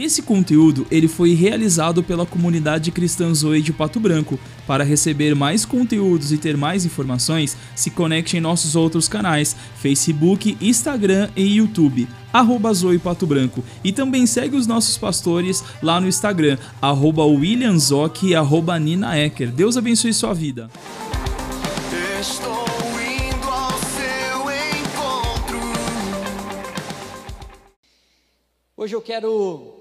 Esse conteúdo ele foi realizado pela comunidade cristã Zoe de Pato Branco. Para receber mais conteúdos e ter mais informações, se conecte em nossos outros canais: Facebook, Instagram e YouTube. Arroba Zoe Pato Branco. E também segue os nossos pastores lá no Instagram, arroba William Zoc e arroba Nina Ecker. Deus abençoe sua vida. Estou indo ao seu encontro. Hoje eu quero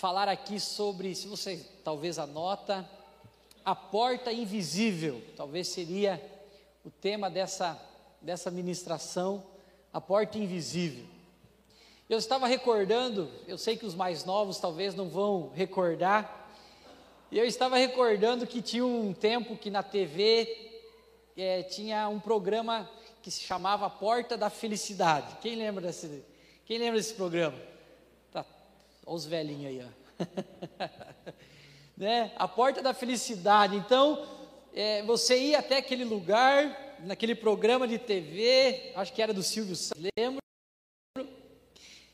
falar aqui sobre, se você talvez anota, a porta invisível. Talvez seria o tema dessa, dessa ministração, a porta invisível. Eu estava recordando, eu sei que os mais novos talvez não vão recordar, e eu estava recordando que tinha um tempo que na TV é, tinha um programa que se chamava Porta da Felicidade. Quem lembra desse, quem lembra desse programa? Olha os velhinhos aí, ó. né? A Porta da Felicidade. Então, é, você ia até aquele lugar, naquele programa de TV, acho que era do Silvio Santos, lembro?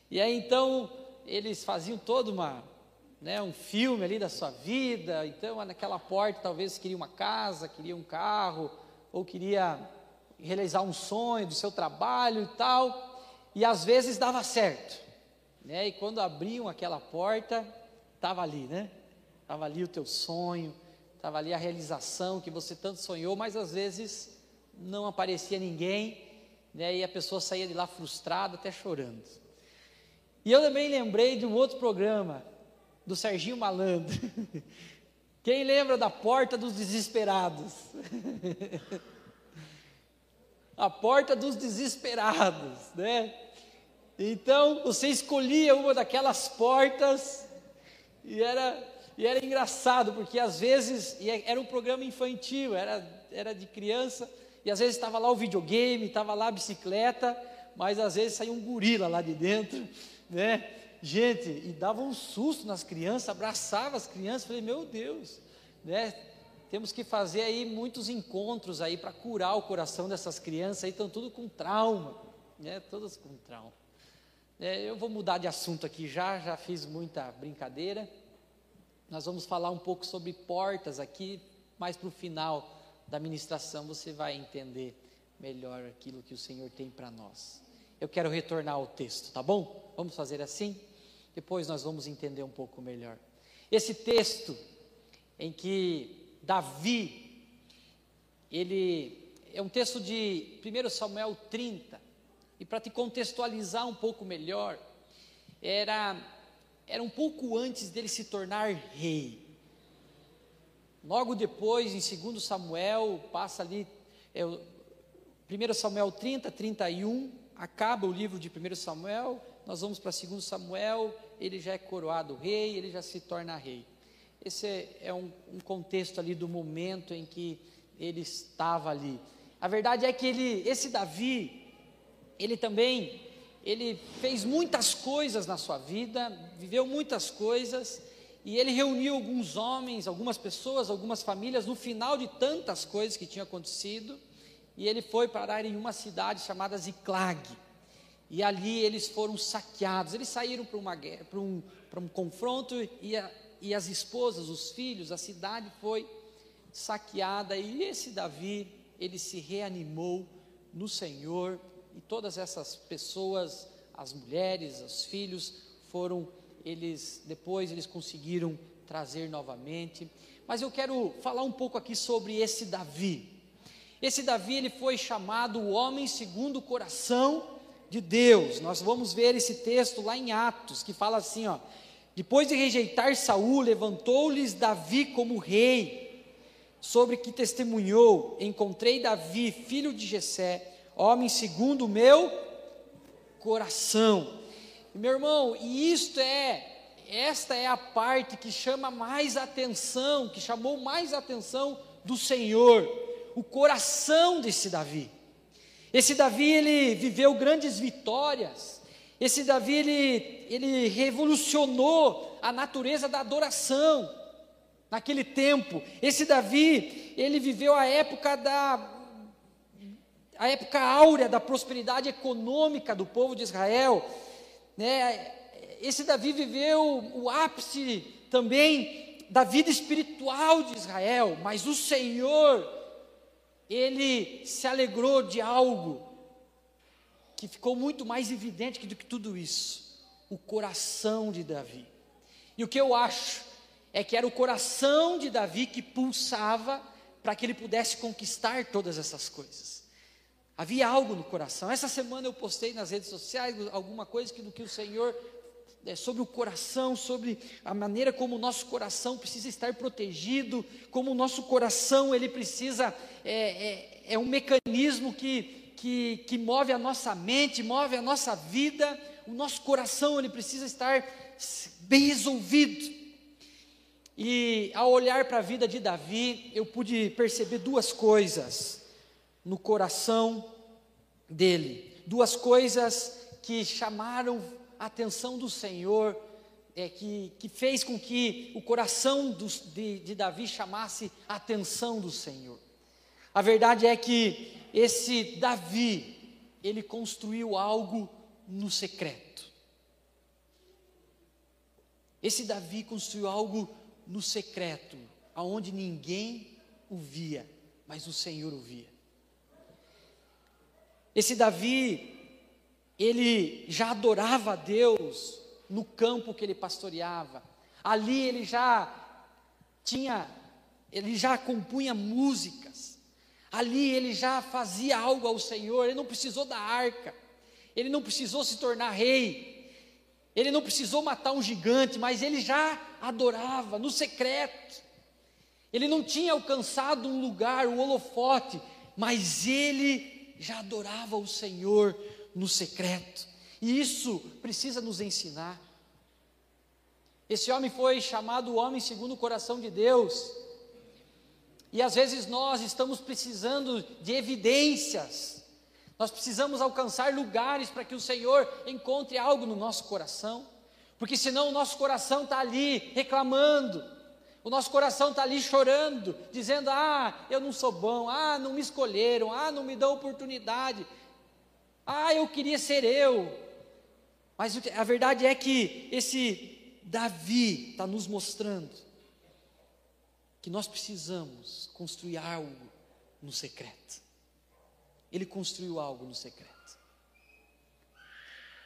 E aí então eles faziam todo uma, né, um filme ali da sua vida. Então naquela porta talvez queria uma casa, queria um carro, ou queria realizar um sonho do seu trabalho e tal. E às vezes dava certo, né? E quando abriam aquela porta, estava ali, né? Estava ali o teu sonho, estava ali a realização que você tanto sonhou, mas às vezes não aparecia ninguém, né? E a pessoa saía de lá frustrada, até chorando. E eu também lembrei de um outro programa, do Serginho Malandro. Quem lembra da porta dos desesperados? a porta dos desesperados, né? Então você escolhia uma daquelas portas e era, e era engraçado, porque às vezes é, era um programa infantil, era, era de criança, e às vezes estava lá o videogame, estava lá a bicicleta, mas às vezes saía um gorila lá de dentro, né? Gente, e dava um susto nas crianças, abraçava as crianças, falei, meu Deus, né? Temos que fazer aí muitos encontros aí para curar o coração dessas crianças aí, estão tudo com trauma, né? Todas com trauma. É, eu vou mudar de assunto aqui já, já fiz muita brincadeira. Nós vamos falar um pouco sobre portas aqui, mais para o final da ministração você vai entender melhor aquilo que o Senhor tem para nós. Eu quero retornar ao texto, tá bom? Vamos fazer assim? Depois nós vamos entender um pouco melhor. Esse texto em que Davi, ele é um texto de 1 Samuel 30, e para te contextualizar um pouco melhor, era, era um pouco antes dele se tornar rei. Logo depois, em 2 Samuel, passa ali, é, 1 Samuel 30, 31, acaba o livro de 1 Samuel, nós vamos para 2 Samuel, ele já é coroado rei, ele já se torna rei. Esse é um, um contexto ali do momento em que ele estava ali. A verdade é que ele, esse Davi, ele também, ele fez muitas coisas na sua vida, viveu muitas coisas, e ele reuniu alguns homens, algumas pessoas, algumas famílias, no final de tantas coisas que tinham acontecido, e ele foi parar em uma cidade chamada Ziclag, e ali eles foram saqueados, eles saíram para uma guerra, para um, para um confronto, e, a, e as esposas, os filhos, a cidade foi saqueada, e esse Davi, ele se reanimou no Senhor, e todas essas pessoas, as mulheres, os filhos, foram eles depois eles conseguiram trazer novamente. Mas eu quero falar um pouco aqui sobre esse Davi. Esse Davi ele foi chamado o homem segundo o coração de Deus. Nós vamos ver esse texto lá em Atos que fala assim, ó: Depois de rejeitar Saul, levantou-lhes Davi como rei, sobre que testemunhou: Encontrei Davi, filho de Jessé, homem segundo o meu coração. Meu irmão, e isto é, esta é a parte que chama mais atenção, que chamou mais atenção do Senhor, o coração desse Davi. Esse Davi, ele viveu grandes vitórias, esse Davi, ele, ele revolucionou a natureza da adoração, naquele tempo. Esse Davi, ele viveu a época da a época áurea da prosperidade econômica do povo de Israel, né? esse Davi viveu o ápice também da vida espiritual de Israel, mas o Senhor, ele se alegrou de algo que ficou muito mais evidente do que tudo isso: o coração de Davi. E o que eu acho é que era o coração de Davi que pulsava para que ele pudesse conquistar todas essas coisas. Havia algo no coração. Essa semana eu postei nas redes sociais alguma coisa que do que o Senhor é, sobre o coração, sobre a maneira como o nosso coração precisa estar protegido, como o nosso coração ele precisa é, é, é um mecanismo que, que, que move a nossa mente, move a nossa vida. O nosso coração ele precisa estar bem resolvido. E ao olhar para a vida de Davi, eu pude perceber duas coisas no coração dele, duas coisas que chamaram a atenção do Senhor, é, que, que fez com que o coração dos, de, de Davi chamasse a atenção do Senhor. A verdade é que esse Davi, ele construiu algo no secreto. Esse Davi construiu algo no secreto, aonde ninguém o via, mas o Senhor o via. Esse Davi, ele já adorava a Deus no campo que ele pastoreava. Ali ele já tinha, ele já compunha músicas. Ali ele já fazia algo ao Senhor, ele não precisou da arca. Ele não precisou se tornar rei. Ele não precisou matar um gigante, mas ele já adorava no secreto. Ele não tinha alcançado um lugar, um holofote, mas ele já adorava o Senhor no secreto. E isso precisa nos ensinar. Esse homem foi chamado o homem segundo o coração de Deus. E às vezes nós estamos precisando de evidências nós precisamos alcançar lugares para que o Senhor encontre algo no nosso coração, porque senão o nosso coração está ali reclamando, o nosso coração está ali chorando, dizendo: Ah, eu não sou bom, ah, não me escolheram, ah, não me dão oportunidade, ah, eu queria ser eu. Mas a verdade é que esse Davi está nos mostrando que nós precisamos construir algo no secreto. Ele construiu algo no secreto.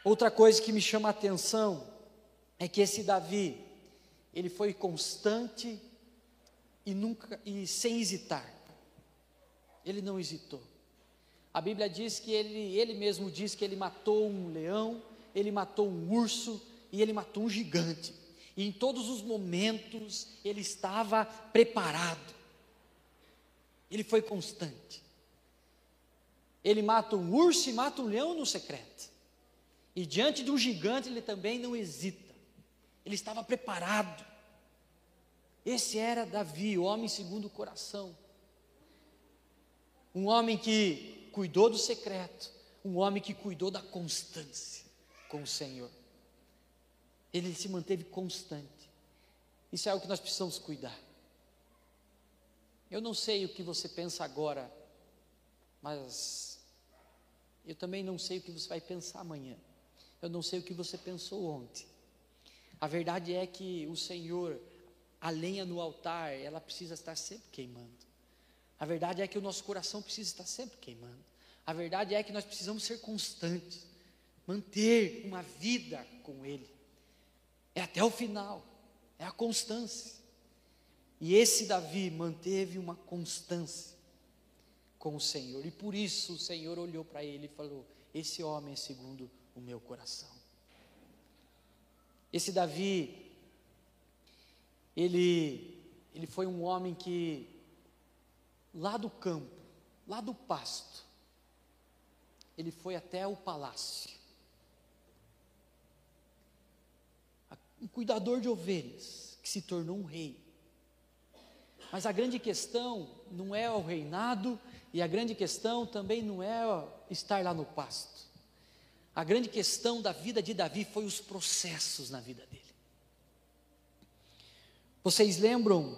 Outra coisa que me chama a atenção é que esse Davi, ele foi constante e nunca e sem hesitar. Ele não hesitou. A Bíblia diz que ele, ele mesmo diz que ele matou um leão, ele matou um urso e ele matou um gigante. E em todos os momentos ele estava preparado. Ele foi constante. Ele mata um urso e mata um leão no secreto. E diante de um gigante ele também não hesita. Ele estava preparado. Esse era Davi, o homem segundo o coração. Um homem que cuidou do secreto, um homem que cuidou da constância com o Senhor. Ele se manteve constante. Isso é o que nós precisamos cuidar. Eu não sei o que você pensa agora, mas eu também não sei o que você vai pensar amanhã. Eu não sei o que você pensou ontem. A verdade é que o Senhor, a lenha no altar, ela precisa estar sempre queimando. A verdade é que o nosso coração precisa estar sempre queimando. A verdade é que nós precisamos ser constantes, manter uma vida com Ele. É até o final, é a constância. E esse Davi manteve uma constância com o Senhor. E por isso o Senhor olhou para ele e falou: Esse homem é segundo o meu coração. Esse Davi, ele, ele foi um homem que, lá do campo, lá do pasto, ele foi até o palácio. Um cuidador de ovelhas, que se tornou um rei. Mas a grande questão não é o reinado, e a grande questão também não é estar lá no pasto. A grande questão da vida de Davi foi os processos na vida dele. Vocês lembram?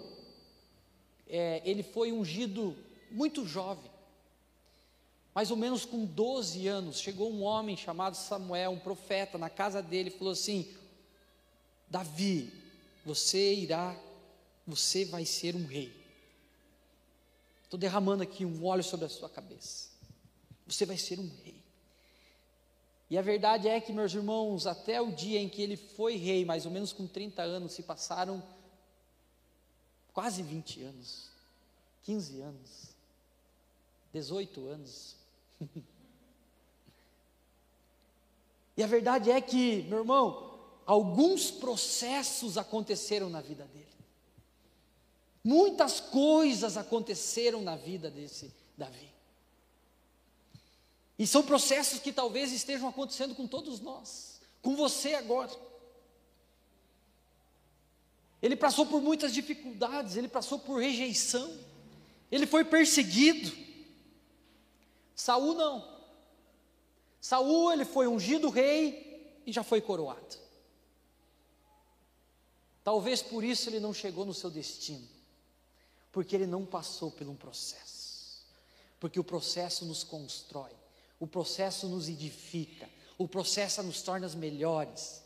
É, ele foi ungido muito jovem, mais ou menos com 12 anos. Chegou um homem chamado Samuel, um profeta, na casa dele, e falou assim: Davi, você irá, você vai ser um rei. Estou derramando aqui um óleo sobre a sua cabeça. Você vai ser um rei. E a verdade é que, meus irmãos, até o dia em que ele foi rei, mais ou menos com 30 anos, se passaram quase 20 anos, 15 anos, 18 anos. e a verdade é que, meu irmão, alguns processos aconteceram na vida dele. Muitas coisas aconteceram na vida desse Davi. E são processos que talvez estejam acontecendo com todos nós, com você agora. Ele passou por muitas dificuldades, ele passou por rejeição, ele foi perseguido. Saul não. Saul ele foi ungido rei e já foi coroado. Talvez por isso ele não chegou no seu destino, porque ele não passou por um processo. Porque o processo nos constrói, o processo nos edifica, o processo nos torna melhores.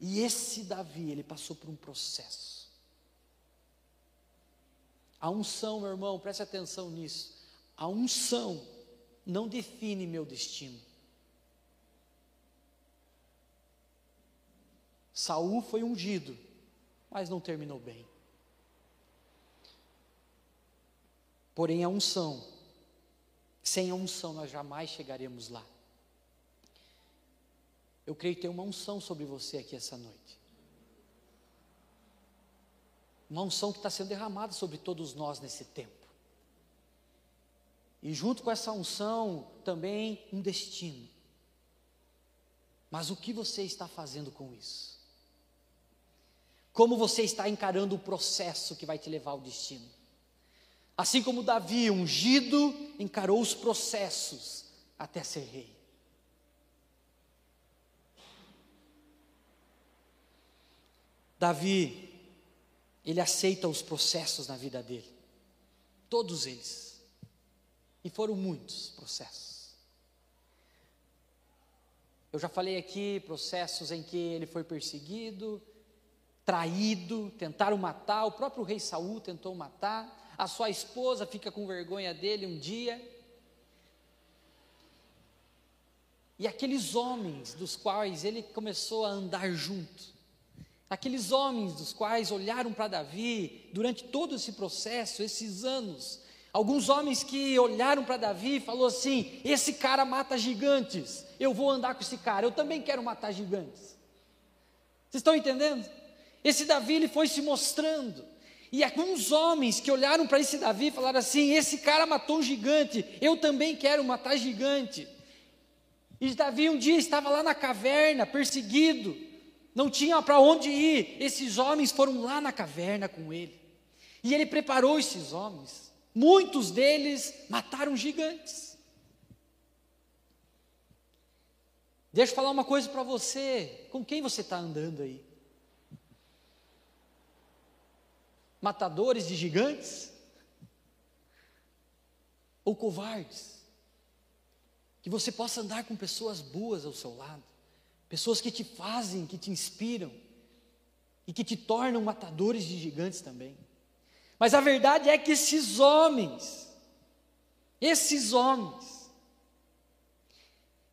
E esse Davi, ele passou por um processo. A unção, meu irmão, preste atenção nisso. A unção não define meu destino. Saul foi ungido, mas não terminou bem. Porém, a unção, sem a unção nós jamais chegaremos lá. Eu creio ter uma unção sobre você aqui essa noite. Uma unção que está sendo derramada sobre todos nós nesse tempo. E junto com essa unção também um destino. Mas o que você está fazendo com isso? Como você está encarando o processo que vai te levar ao destino? Assim como Davi, ungido, encarou os processos até ser rei. Davi, ele aceita os processos na vida dele, todos eles, e foram muitos processos. Eu já falei aqui processos em que ele foi perseguido, traído, tentaram matar, o próprio rei Saul tentou matar, a sua esposa fica com vergonha dele um dia. E aqueles homens dos quais ele começou a andar junto, Aqueles homens dos quais olharam para Davi durante todo esse processo, esses anos, alguns homens que olharam para Davi e falou assim: esse cara mata gigantes, eu vou andar com esse cara, eu também quero matar gigantes. Vocês estão entendendo? Esse Davi ele foi se mostrando. E alguns homens que olharam para esse Davi falaram assim: esse cara matou um gigante, eu também quero matar gigante. E Davi um dia estava lá na caverna, perseguido, não tinha para onde ir. Esses homens foram lá na caverna com ele. E ele preparou esses homens. Muitos deles mataram gigantes. Deixa eu falar uma coisa para você. Com quem você está andando aí? Matadores de gigantes? Ou covardes? Que você possa andar com pessoas boas ao seu lado pessoas que te fazem, que te inspiram e que te tornam matadores de gigantes também. Mas a verdade é que esses homens, esses homens,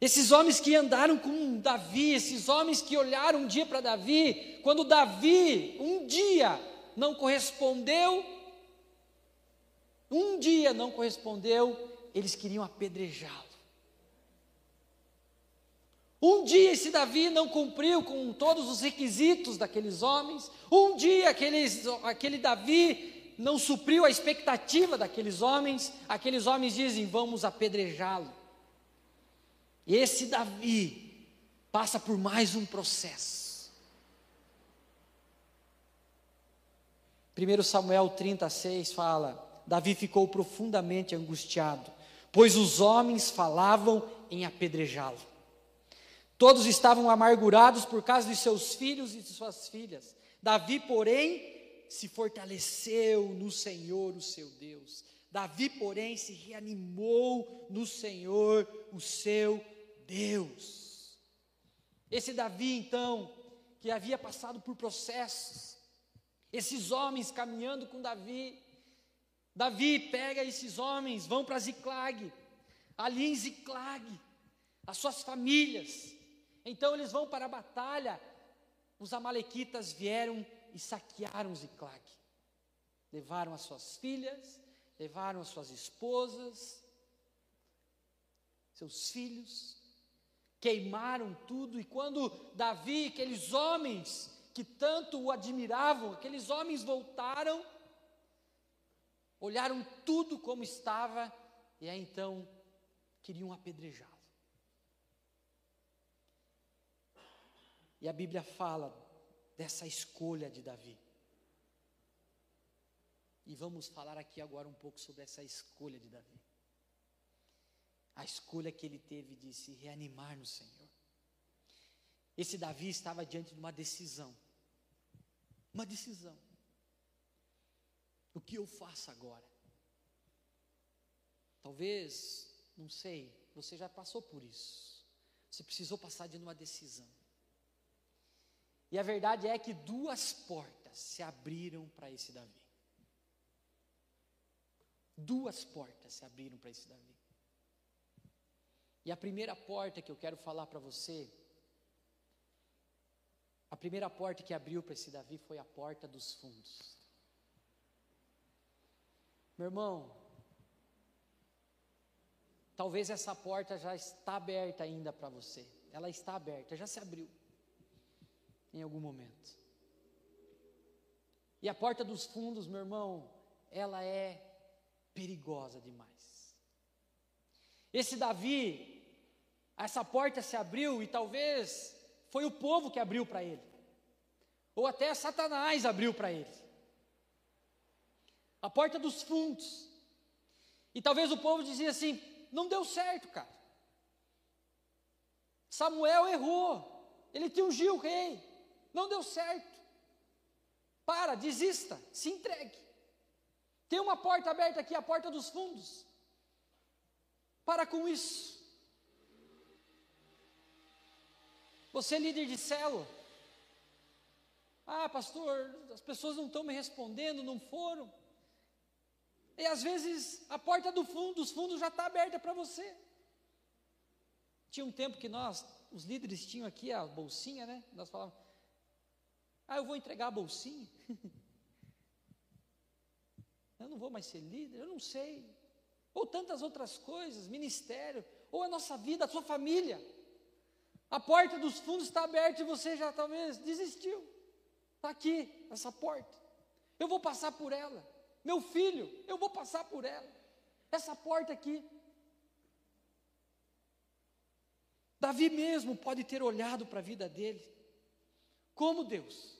esses homens que andaram com Davi, esses homens que olharam um dia para Davi, quando Davi um dia não correspondeu, um dia não correspondeu, eles queriam apedrejá-lo. Um dia esse Davi não cumpriu com todos os requisitos daqueles homens. Um dia aqueles, aquele Davi não supriu a expectativa daqueles homens. Aqueles homens dizem: vamos apedrejá-lo. E esse Davi passa por mais um processo. 1 Samuel 36 fala: Davi ficou profundamente angustiado, pois os homens falavam em apedrejá-lo. Todos estavam amargurados por causa de seus filhos e de suas filhas. Davi, porém, se fortaleceu no Senhor, o seu Deus. Davi, porém, se reanimou no Senhor, o seu Deus. Esse Davi, então, que havia passado por processos. Esses homens caminhando com Davi. Davi pega esses homens, vão para Ziclag. Ali em Ziclag, as suas famílias. Então eles vão para a batalha. Os amalequitas vieram e saquearam Ziclag. Levaram as suas filhas, levaram as suas esposas, seus filhos, queimaram tudo. E quando Davi, aqueles homens que tanto o admiravam, aqueles homens voltaram, olharam tudo como estava e aí então queriam apedrejá-lo. E a Bíblia fala dessa escolha de Davi. E vamos falar aqui agora um pouco sobre essa escolha de Davi. A escolha que ele teve de se reanimar no Senhor. Esse Davi estava diante de uma decisão. Uma decisão. O que eu faço agora? Talvez, não sei, você já passou por isso. Você precisou passar de uma decisão. E a verdade é que duas portas se abriram para esse Davi. Duas portas se abriram para esse Davi. E a primeira porta que eu quero falar para você, a primeira porta que abriu para esse Davi foi a porta dos fundos. Meu irmão, talvez essa porta já está aberta ainda para você. Ela está aberta, já se abriu em algum momento. E a porta dos fundos, meu irmão, ela é perigosa demais. Esse Davi, essa porta se abriu e talvez foi o povo que abriu para ele, ou até Satanás abriu para ele. A porta dos fundos. E talvez o povo dizia assim: não deu certo, cara. Samuel errou, ele te ungiu rei, não deu certo. Para, desista, se entregue. Tem uma porta aberta aqui, a porta dos fundos. Para com isso. Você é líder de célula. Ah, pastor, as pessoas não estão me respondendo, não foram. E às vezes a porta do fundo, dos fundos já está aberta para você. Tinha um tempo que nós, os líderes, tinham aqui a bolsinha, né? Nós falávamos, ah, eu vou entregar a bolsinha. eu não vou mais ser líder, eu não sei. Ou tantas outras coisas, ministério, ou a nossa vida, a sua família. A porta dos fundos está aberta e você já talvez desistiu. Está aqui, essa porta. Eu vou passar por ela. Meu filho, eu vou passar por ela. Essa porta aqui. Davi mesmo pode ter olhado para a vida dele. Como Deus?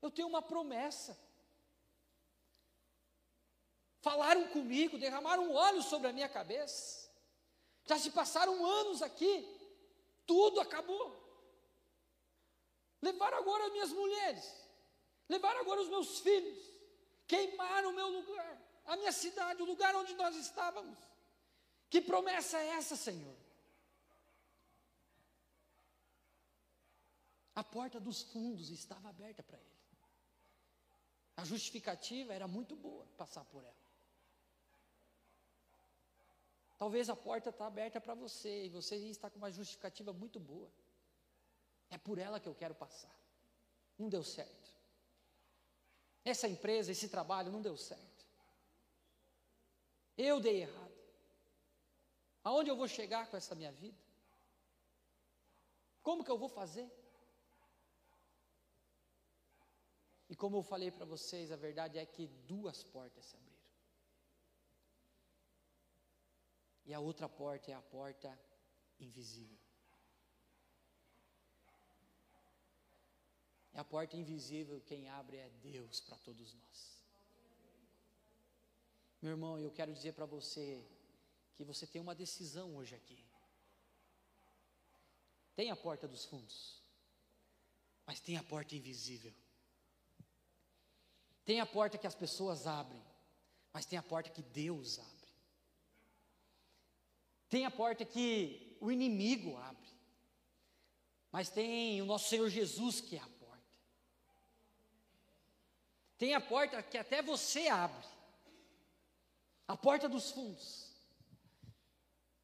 Eu tenho uma promessa. Falaram comigo, derramaram óleo sobre a minha cabeça. Já se passaram anos aqui, tudo acabou. Levaram agora as minhas mulheres, levaram agora os meus filhos, queimaram o meu lugar, a minha cidade, o lugar onde nós estávamos. Que promessa é essa, Senhor? A porta dos fundos estava aberta para ele. A justificativa era muito boa passar por ela. Talvez a porta está aberta para você e você está com uma justificativa muito boa. É por ela que eu quero passar. Não deu certo. Essa empresa, esse trabalho não deu certo. Eu dei errado. Aonde eu vou chegar com essa minha vida? Como que eu vou fazer? E como eu falei para vocês, a verdade é que duas portas se abriram. E a outra porta é a porta invisível. É a porta invisível, quem abre é Deus para todos nós. Meu irmão, eu quero dizer para você que você tem uma decisão hoje aqui. Tem a porta dos fundos, mas tem a porta invisível. Tem a porta que as pessoas abrem, mas tem a porta que Deus abre. Tem a porta que o inimigo abre. Mas tem o nosso Senhor Jesus que é a porta. Tem a porta que até você abre. A porta dos fundos.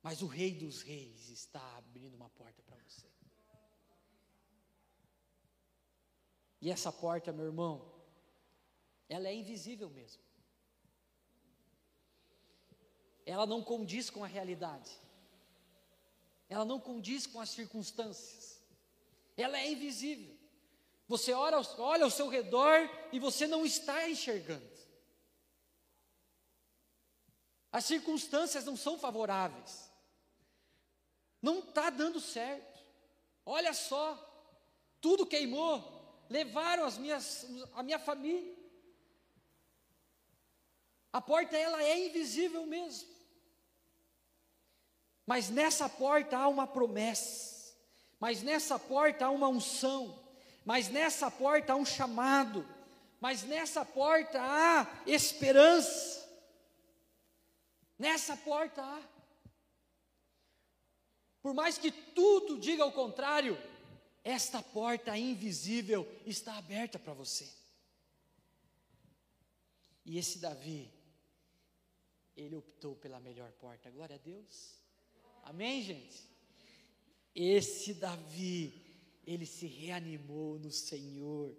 Mas o Rei dos Reis está abrindo uma porta para você. E essa porta, meu irmão, ela é invisível mesmo. Ela não condiz com a realidade. Ela não condiz com as circunstâncias. Ela é invisível. Você olha, olha ao seu redor e você não está enxergando. As circunstâncias não são favoráveis. Não está dando certo. Olha só, tudo queimou, levaram as minhas, a minha família. A porta ela é invisível mesmo. Mas nessa porta há uma promessa. Mas nessa porta há uma unção. Mas nessa porta há um chamado. Mas nessa porta há esperança. Nessa porta há. Por mais que tudo diga o contrário, esta porta invisível está aberta para você. E esse Davi, ele optou pela melhor porta. Glória a Deus. Amém, gente? Esse Davi, ele se reanimou no Senhor.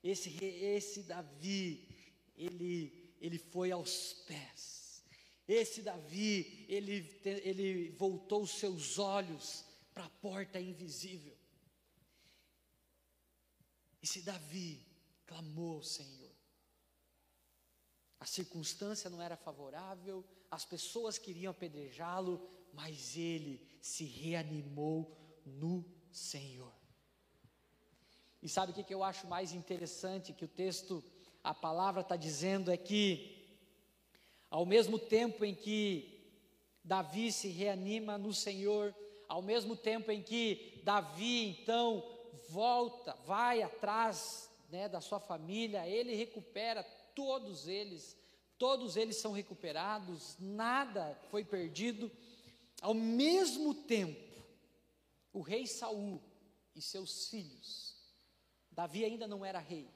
Esse, esse Davi, ele, ele foi aos pés. Esse Davi, ele, ele voltou seus olhos para a porta invisível. Esse Davi clamou ao Senhor. A circunstância não era favorável, as pessoas queriam apedrejá-lo, mas ele se reanimou no Senhor. E sabe o que, eu acho mais interessante? Que o texto, a palavra está dizendo é que, ao mesmo tempo em que Davi se reanima no Senhor, ao mesmo tempo em que Davi então volta, vai atrás né, da sua família, ele recupera todos eles, todos eles são recuperados, nada foi perdido. Ao mesmo tempo, o rei Saul e seus filhos, Davi ainda não era rei.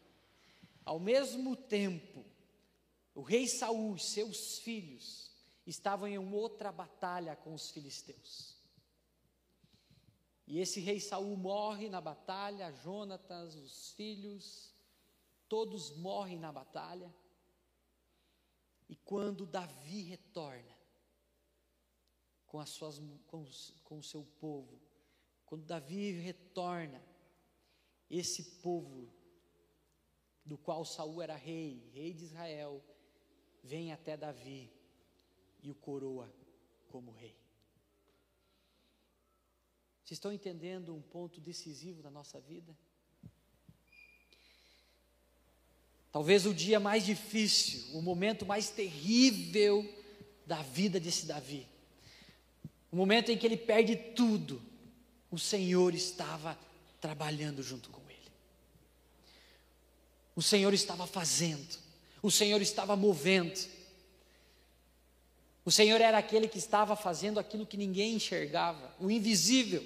Ao mesmo tempo, o rei Saul e seus filhos estavam em outra batalha com os filisteus. E esse rei Saul morre na batalha, Jonatas, os filhos, todos morrem na batalha. E quando Davi retorna com, as suas, com, com o seu povo, quando Davi retorna, esse povo do qual Saul era rei, rei de Israel, vem até Davi e o coroa como rei. Vocês estão entendendo um ponto decisivo da nossa vida? Talvez o dia mais difícil, o momento mais terrível da vida desse Davi. O momento em que ele perde tudo, o Senhor estava trabalhando junto com ele. O Senhor estava fazendo, o Senhor estava movendo. O Senhor era aquele que estava fazendo aquilo que ninguém enxergava, o invisível.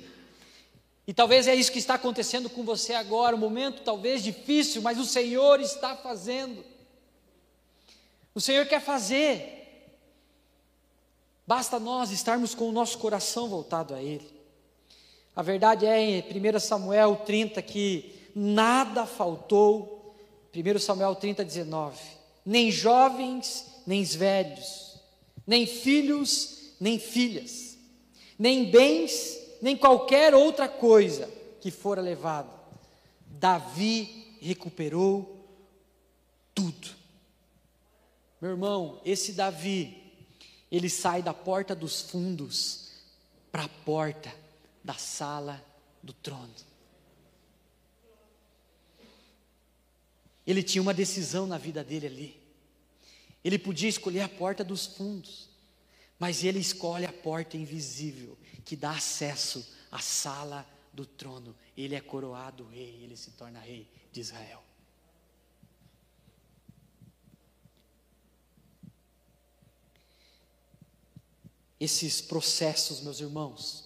E talvez é isso que está acontecendo com você agora, um momento talvez difícil, mas o Senhor está fazendo. O Senhor quer fazer. Basta nós estarmos com o nosso coração voltado a Ele. A verdade é em 1 Samuel 30 que nada faltou, 1 Samuel 30, 19, nem jovens, nem velhos, nem filhos, nem filhas, nem bens, nem qualquer outra coisa que fora levado. Davi recuperou tudo. Meu irmão, esse Davi, ele sai da porta dos fundos para a porta da sala do trono. Ele tinha uma decisão na vida dele ali. Ele podia escolher a porta dos fundos. Mas ele escolhe a porta invisível que dá acesso à sala do trono. Ele é coroado rei, ele se torna rei de Israel. Esses processos, meus irmãos,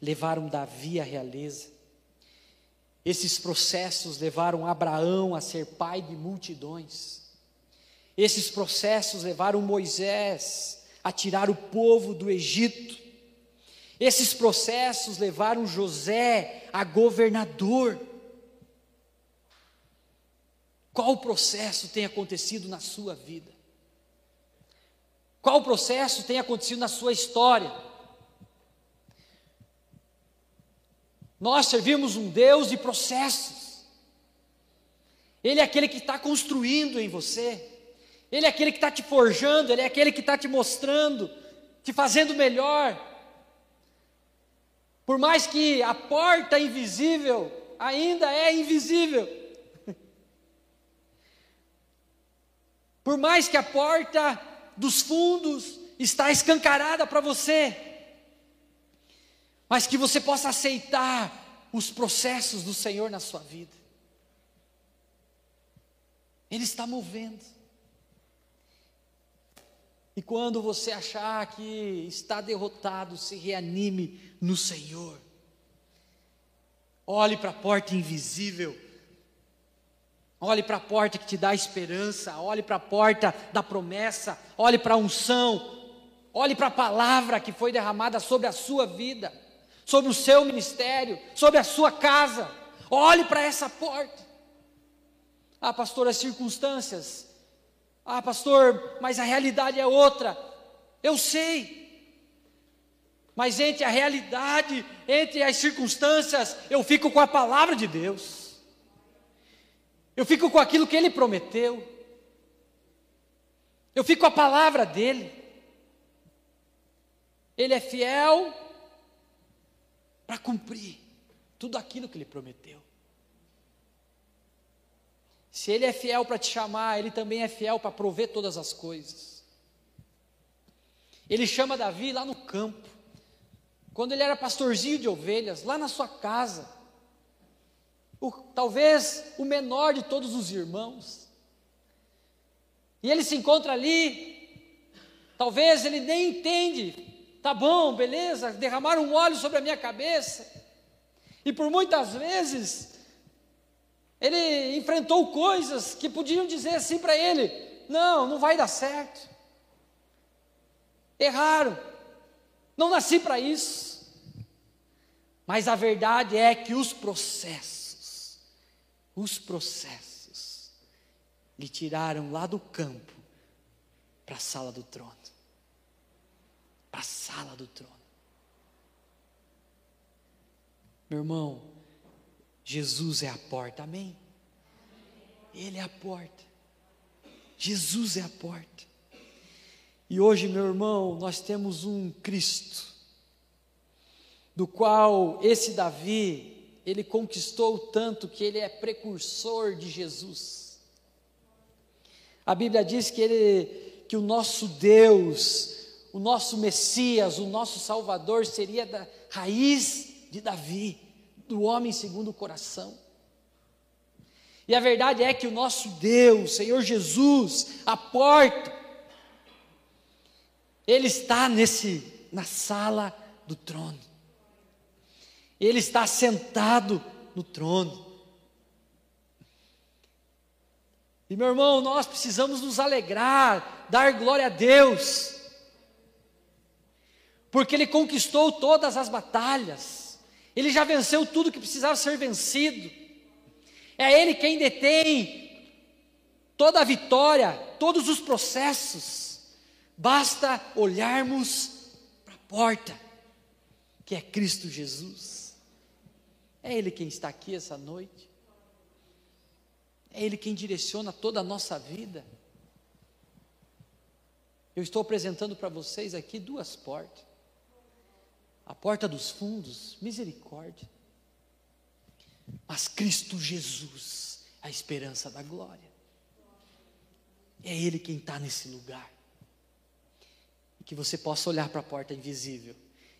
levaram Davi à realeza. Esses processos levaram Abraão a ser pai de multidões. Esses processos levaram Moisés a tirar o povo do Egito. Esses processos levaram José a governador. Qual processo tem acontecido na sua vida? Qual processo tem acontecido na sua história? Nós servimos um Deus de processos. Ele é aquele que está construindo em você. Ele é aquele que está te forjando. Ele é aquele que está te mostrando, te fazendo melhor. Por mais que a porta invisível ainda é invisível. Por mais que a porta dos fundos está escancarada para você, mas que você possa aceitar os processos do Senhor na sua vida. Ele está movendo. E quando você achar que está derrotado, se reanime no Senhor. Olhe para a porta invisível. Olhe para a porta que te dá esperança. Olhe para a porta da promessa. Olhe para a unção. Olhe para a palavra que foi derramada sobre a sua vida, sobre o seu ministério, sobre a sua casa. Olhe para essa porta. Ah, pastor, as circunstâncias ah, pastor, mas a realidade é outra. Eu sei. Mas entre a realidade, entre as circunstâncias, eu fico com a palavra de Deus. Eu fico com aquilo que Ele prometeu. Eu fico com a palavra dEle. Ele é fiel para cumprir tudo aquilo que Ele prometeu. Se Ele é fiel para te chamar, Ele também é fiel para prover todas as coisas. Ele chama Davi lá no campo, quando ele era pastorzinho de ovelhas, lá na sua casa, o, talvez o menor de todos os irmãos. E ele se encontra ali, talvez ele nem entende, tá bom, beleza, derramaram um óleo sobre a minha cabeça, e por muitas vezes ele enfrentou coisas que podiam dizer assim para ele: não, não vai dar certo. Erraram. Não nasci para isso. Mas a verdade é que os processos, os processos, lhe tiraram lá do campo para a sala do trono. Para a sala do trono. Meu irmão, Jesus é a porta, amém? Ele é a porta. Jesus é a porta. E hoje, meu irmão, nós temos um Cristo, do qual esse Davi, ele conquistou tanto que ele é precursor de Jesus. A Bíblia diz que ele, que o nosso Deus, o nosso Messias, o nosso Salvador seria da raiz de Davi do homem segundo o coração. E a verdade é que o nosso Deus, Senhor Jesus, a porta, Ele está nesse, na sala do trono. Ele está sentado no trono. E meu irmão, nós precisamos nos alegrar, dar glória a Deus, porque Ele conquistou todas as batalhas. Ele já venceu tudo que precisava ser vencido. É Ele quem detém toda a vitória, todos os processos. Basta olharmos para a porta, que é Cristo Jesus. É Ele quem está aqui essa noite. É Ele quem direciona toda a nossa vida. Eu estou apresentando para vocês aqui duas portas a porta dos fundos, misericórdia. Mas Cristo Jesus, a esperança da glória. É Ele quem está nesse lugar. E que você possa olhar para a porta invisível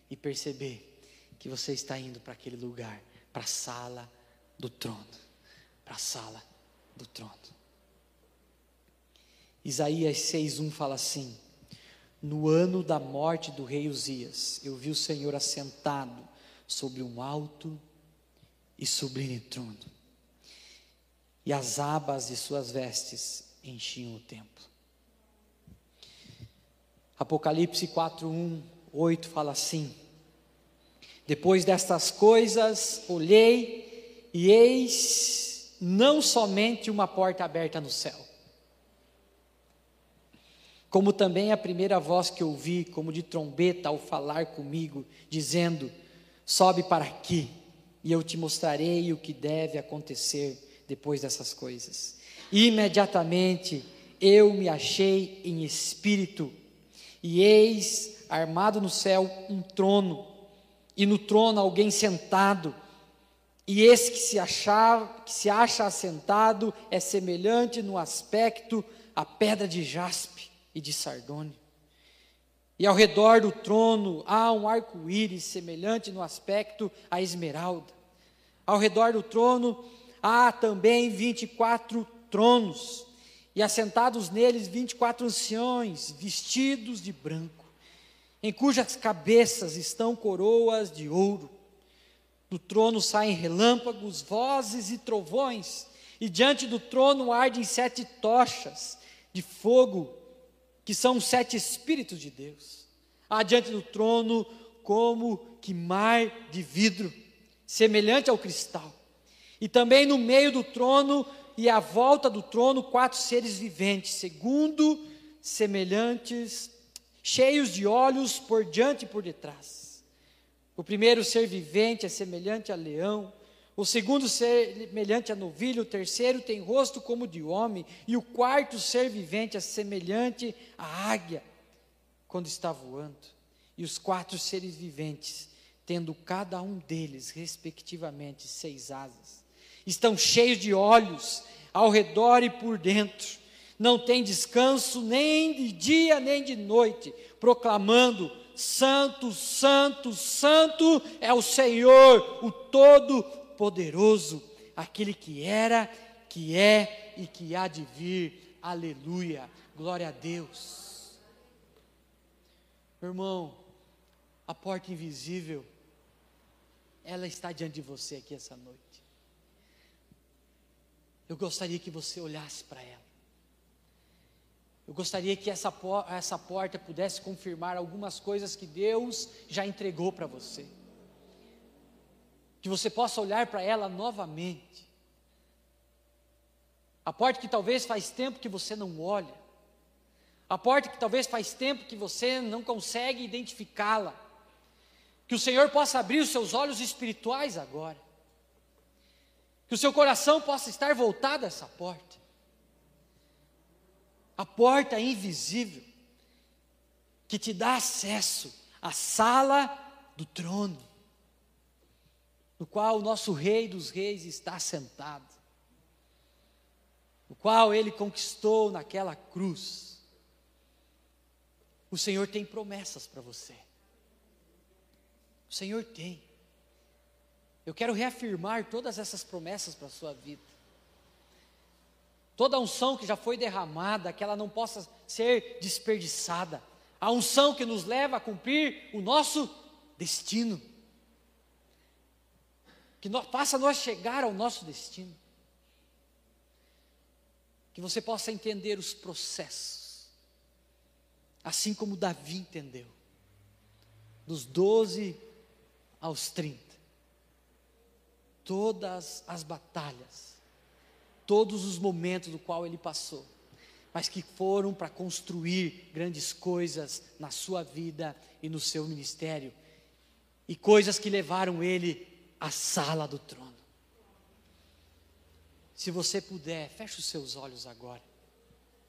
e perceber que você está indo para aquele lugar, para a sala do trono. Para a sala do trono. Isaías 6,1 fala assim: no ano da morte do rei Uzias, eu vi o Senhor assentado sobre um alto e sublime trono. E as abas de suas vestes enchiam o templo. Apocalipse 4, 1, 8 fala assim: Depois destas coisas, olhei e eis não somente uma porta aberta no céu, como também a primeira voz que ouvi, como de trombeta, ao falar comigo, dizendo: Sobe para aqui, e eu te mostrarei o que deve acontecer depois dessas coisas. Imediatamente eu me achei em espírito e eis, armado no céu, um trono, e no trono alguém sentado. E esse que se, que se acha assentado é semelhante no aspecto à pedra de jaspe e de sardônio. E ao redor do trono há um arco-íris semelhante no aspecto à esmeralda. Ao redor do trono há também vinte e quatro tronos, e assentados neles vinte e quatro anciões, vestidos de branco, em cujas cabeças estão coroas de ouro. Do trono saem relâmpagos, vozes e trovões, e diante do trono ardem sete tochas de fogo, que são sete Espíritos de Deus. Há diante do trono como que mar de vidro, semelhante ao cristal. E também no meio do trono e à volta do trono quatro seres viventes, segundo semelhantes, cheios de olhos por diante e por detrás. O primeiro ser vivente é semelhante a leão, o segundo semelhante a novilho, o terceiro tem rosto como de homem, e o quarto ser vivente é semelhante à águia quando está voando. E os quatro seres viventes, tendo cada um deles, respectivamente, seis asas estão cheios de olhos ao redor e por dentro, não tem descanso nem de dia nem de noite, proclamando: Santo, Santo, Santo é o Senhor, o Todo-Poderoso, aquele que era, que é e que há de vir. Aleluia, glória a Deus. Meu irmão, a porta invisível, ela está diante de você aqui essa noite. Eu gostaria que você olhasse para ela. Eu gostaria que essa, essa porta pudesse confirmar algumas coisas que Deus já entregou para você. Que você possa olhar para ela novamente. A porta que talvez faz tempo que você não olha. A porta que talvez faz tempo que você não consegue identificá-la. Que o Senhor possa abrir os seus olhos espirituais agora. Que o seu coração possa estar voltado a essa porta. A porta invisível que te dá acesso à sala do trono, no qual o nosso Rei dos Reis está sentado, o qual ele conquistou naquela cruz. O Senhor tem promessas para você. O Senhor tem. Eu quero reafirmar todas essas promessas para a sua vida. Toda a unção que já foi derramada, que ela não possa ser desperdiçada. A unção que nos leva a cumprir o nosso destino. Que nós, faça nós chegar ao nosso destino. Que você possa entender os processos. Assim como Davi entendeu. Dos 12 aos 30 todas as batalhas, todos os momentos do qual ele passou, mas que foram para construir grandes coisas na sua vida e no seu ministério, e coisas que levaram ele à sala do trono. Se você puder, feche os seus olhos agora.